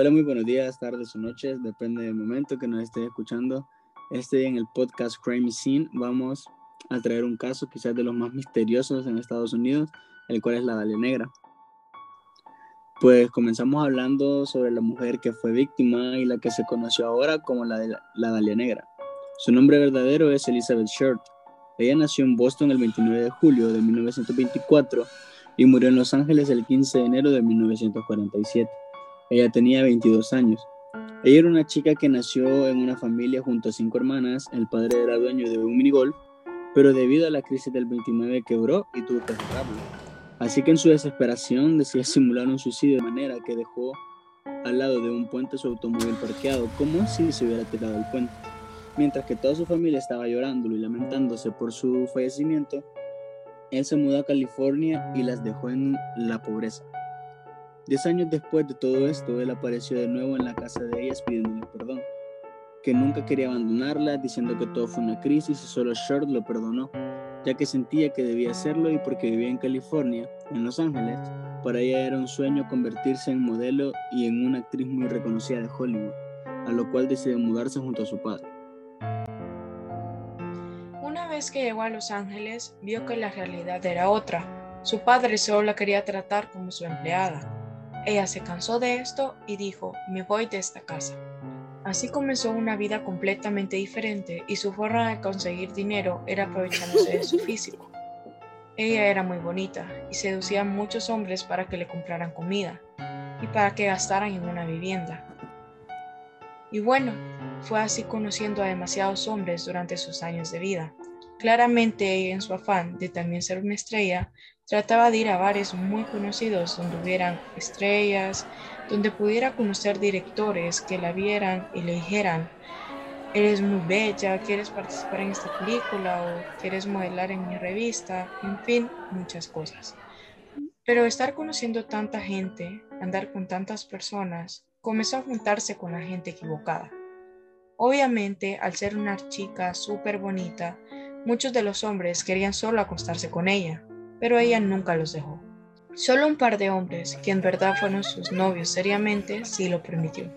Hola, muy buenos días, tardes o noches, depende del momento que nos esté escuchando. Este en el podcast Crime Scene vamos a traer un caso quizás de los más misteriosos en Estados Unidos, el cual es la Dalia Negra. Pues comenzamos hablando sobre la mujer que fue víctima y la que se conoció ahora como la, de la Dalia Negra. Su nombre verdadero es Elizabeth Short. Ella nació en Boston el 29 de julio de 1924 y murió en Los Ángeles el 15 de enero de 1947. Ella tenía 22 años. Ella era una chica que nació en una familia junto a cinco hermanas. El padre era dueño de un minigolf, pero debido a la crisis del 29 quebró y tuvo que cerrarlo. Así que en su desesperación decía simular un suicidio de manera que dejó al lado de un puente su automóvil parqueado, como si se hubiera tirado el puente. Mientras que toda su familia estaba llorándolo y lamentándose por su fallecimiento, él se mudó a California y las dejó en la pobreza. Diez años después de todo esto, él apareció de nuevo en la casa de ellas pidiéndole perdón, que nunca quería abandonarla, diciendo que todo fue una crisis y solo Short lo perdonó, ya que sentía que debía hacerlo y porque vivía en California, en Los Ángeles, para ella era un sueño convertirse en modelo y en una actriz muy reconocida de Hollywood, a lo cual decidió mudarse junto a su padre. Una vez que llegó a Los Ángeles, vio que la realidad era otra. Su padre solo la quería tratar como su empleada ella se cansó de esto y dijo, me voy de esta casa. Así comenzó una vida completamente diferente y su forma de conseguir dinero era aprovechándose de su físico. Ella era muy bonita y seducía a muchos hombres para que le compraran comida y para que gastaran en una vivienda. Y bueno, fue así conociendo a demasiados hombres durante sus años de vida. Claramente en su afán de también ser una estrella, trataba de ir a bares muy conocidos donde hubieran estrellas, donde pudiera conocer directores que la vieran y le dijeran, eres muy bella, quieres participar en esta película o quieres modelar en mi revista, en fin, muchas cosas. Pero estar conociendo tanta gente, andar con tantas personas, comenzó a juntarse con la gente equivocada. Obviamente, al ser una chica súper bonita, Muchos de los hombres querían solo acostarse con ella, pero ella nunca los dejó. Solo un par de hombres, que en verdad fueron sus novios seriamente, sí lo permitió.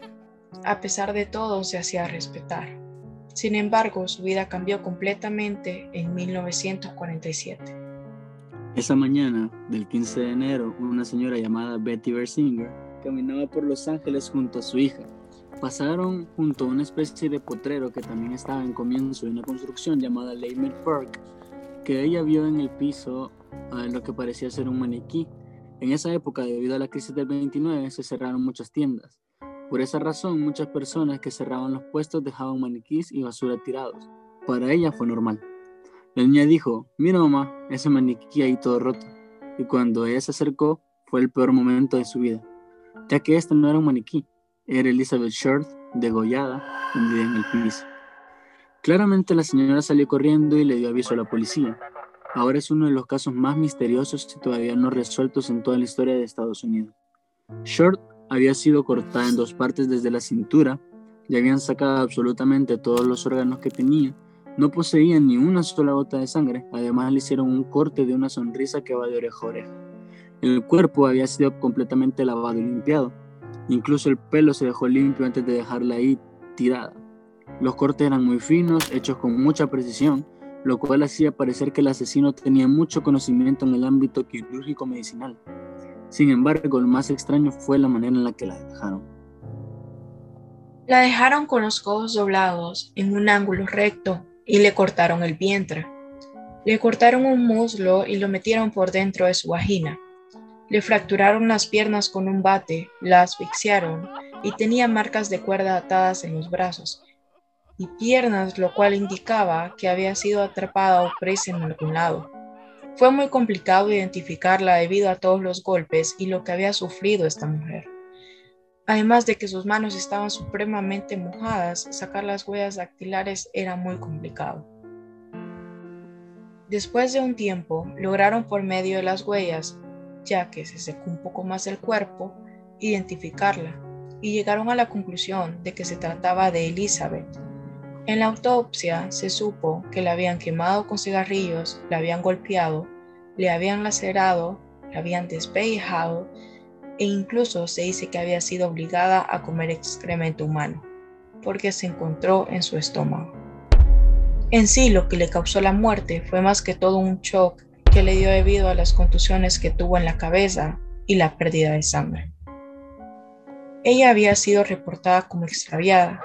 A pesar de todo, se hacía respetar. Sin embargo, su vida cambió completamente en 1947. Esa mañana del 15 de enero, una señora llamada Betty Bersinger caminaba por Los Ángeles junto a su hija, Pasaron junto a una especie de potrero que también estaba en comienzo de una construcción llamada Leimer Park, que ella vio en el piso lo que parecía ser un maniquí. En esa época, debido a la crisis del 29, se cerraron muchas tiendas. Por esa razón, muchas personas que cerraban los puestos dejaban maniquís y basura tirados. Para ella fue normal. La niña dijo, mira mamá, ese maniquí ahí todo roto. Y cuando ella se acercó, fue el peor momento de su vida, ya que este no era un maniquí, era Elizabeth Short, degollada, hundida en el piso. Claramente la señora salió corriendo y le dio aviso a la policía. Ahora es uno de los casos más misteriosos y todavía no resueltos en toda la historia de Estados Unidos. Short había sido cortada en dos partes desde la cintura y habían sacado absolutamente todos los órganos que tenía. No poseía ni una sola gota de sangre. Además le hicieron un corte de una sonrisa que va de oreja a oreja. El cuerpo había sido completamente lavado y limpiado. Incluso el pelo se dejó limpio antes de dejarla ahí tirada. Los cortes eran muy finos, hechos con mucha precisión, lo cual hacía parecer que el asesino tenía mucho conocimiento en el ámbito quirúrgico medicinal. Sin embargo, lo más extraño fue la manera en la que la dejaron. La dejaron con los codos doblados en un ángulo recto y le cortaron el vientre. Le cortaron un muslo y lo metieron por dentro de su vagina. Le fracturaron las piernas con un bate, la asfixiaron y tenía marcas de cuerda atadas en los brazos y piernas, lo cual indicaba que había sido atrapada o presa en algún lado. Fue muy complicado identificarla debido a todos los golpes y lo que había sufrido esta mujer. Además de que sus manos estaban supremamente mojadas, sacar las huellas dactilares era muy complicado. Después de un tiempo, lograron por medio de las huellas ya que se secó un poco más el cuerpo, identificarla y llegaron a la conclusión de que se trataba de Elizabeth. En la autopsia se supo que la habían quemado con cigarrillos, la habían golpeado, le habían lacerado, la habían despellejado e incluso se dice que había sido obligada a comer excremento humano, porque se encontró en su estómago. En sí, lo que le causó la muerte fue más que todo un shock que le dio debido a las contusiones que tuvo en la cabeza y la pérdida de sangre. Ella había sido reportada como extraviada.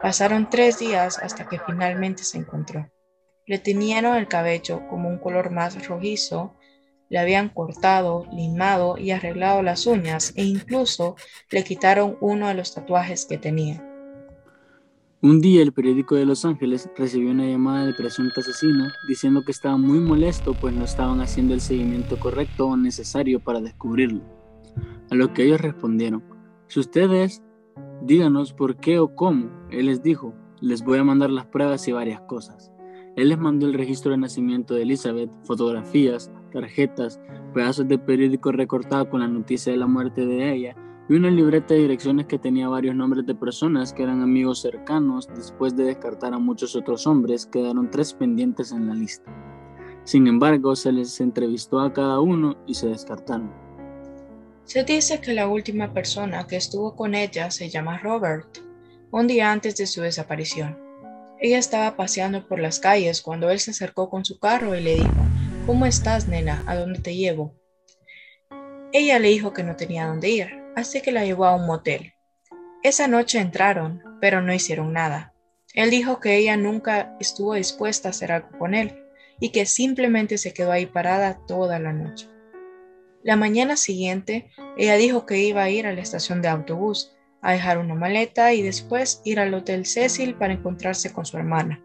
Pasaron tres días hasta que finalmente se encontró. Le teñieron el cabello como un color más rojizo, le habían cortado, limado y arreglado las uñas e incluso le quitaron uno de los tatuajes que tenía. Un día el periódico de Los Ángeles recibió una llamada del presunto asesino diciendo que estaba muy molesto pues no estaban haciendo el seguimiento correcto o necesario para descubrirlo. A lo que ellos respondieron, si ustedes díganos por qué o cómo, él les dijo, les voy a mandar las pruebas y varias cosas. Él les mandó el registro de nacimiento de Elizabeth, fotografías, tarjetas, pedazos de periódico recortado con la noticia de la muerte de ella y una libreta de direcciones que tenía varios nombres de personas que eran amigos cercanos. Después de descartar a muchos otros hombres, quedaron tres pendientes en la lista. Sin embargo, se les entrevistó a cada uno y se descartaron. Se dice que la última persona que estuvo con ella se llama Robert, un día antes de su desaparición. Ella estaba paseando por las calles cuando él se acercó con su carro y le dijo, ¿Cómo estás, nena? ¿A dónde te llevo? Ella le dijo que no tenía dónde ir, así que la llevó a un motel. Esa noche entraron, pero no hicieron nada. Él dijo que ella nunca estuvo dispuesta a hacer algo con él y que simplemente se quedó ahí parada toda la noche. La mañana siguiente, ella dijo que iba a ir a la estación de autobús a dejar una maleta y después ir al Hotel Cecil para encontrarse con su hermana.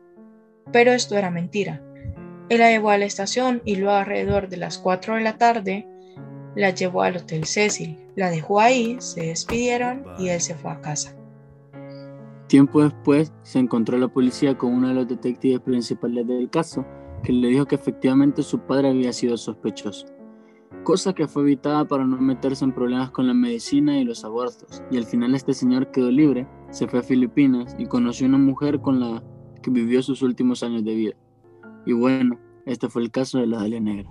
Pero esto era mentira. Él la llevó a la estación y luego alrededor de las 4 de la tarde la llevó al Hotel Cecil, la dejó ahí, se despidieron y él se fue a casa. Tiempo después se encontró la policía con uno de los detectives principales del caso, que le dijo que efectivamente su padre había sido sospechoso, cosa que fue evitada para no meterse en problemas con la medicina y los abortos, y al final este señor quedó libre, se fue a Filipinas y conoció una mujer con la que vivió sus últimos años de vida. Y bueno, este fue el caso de la Dalia Negra.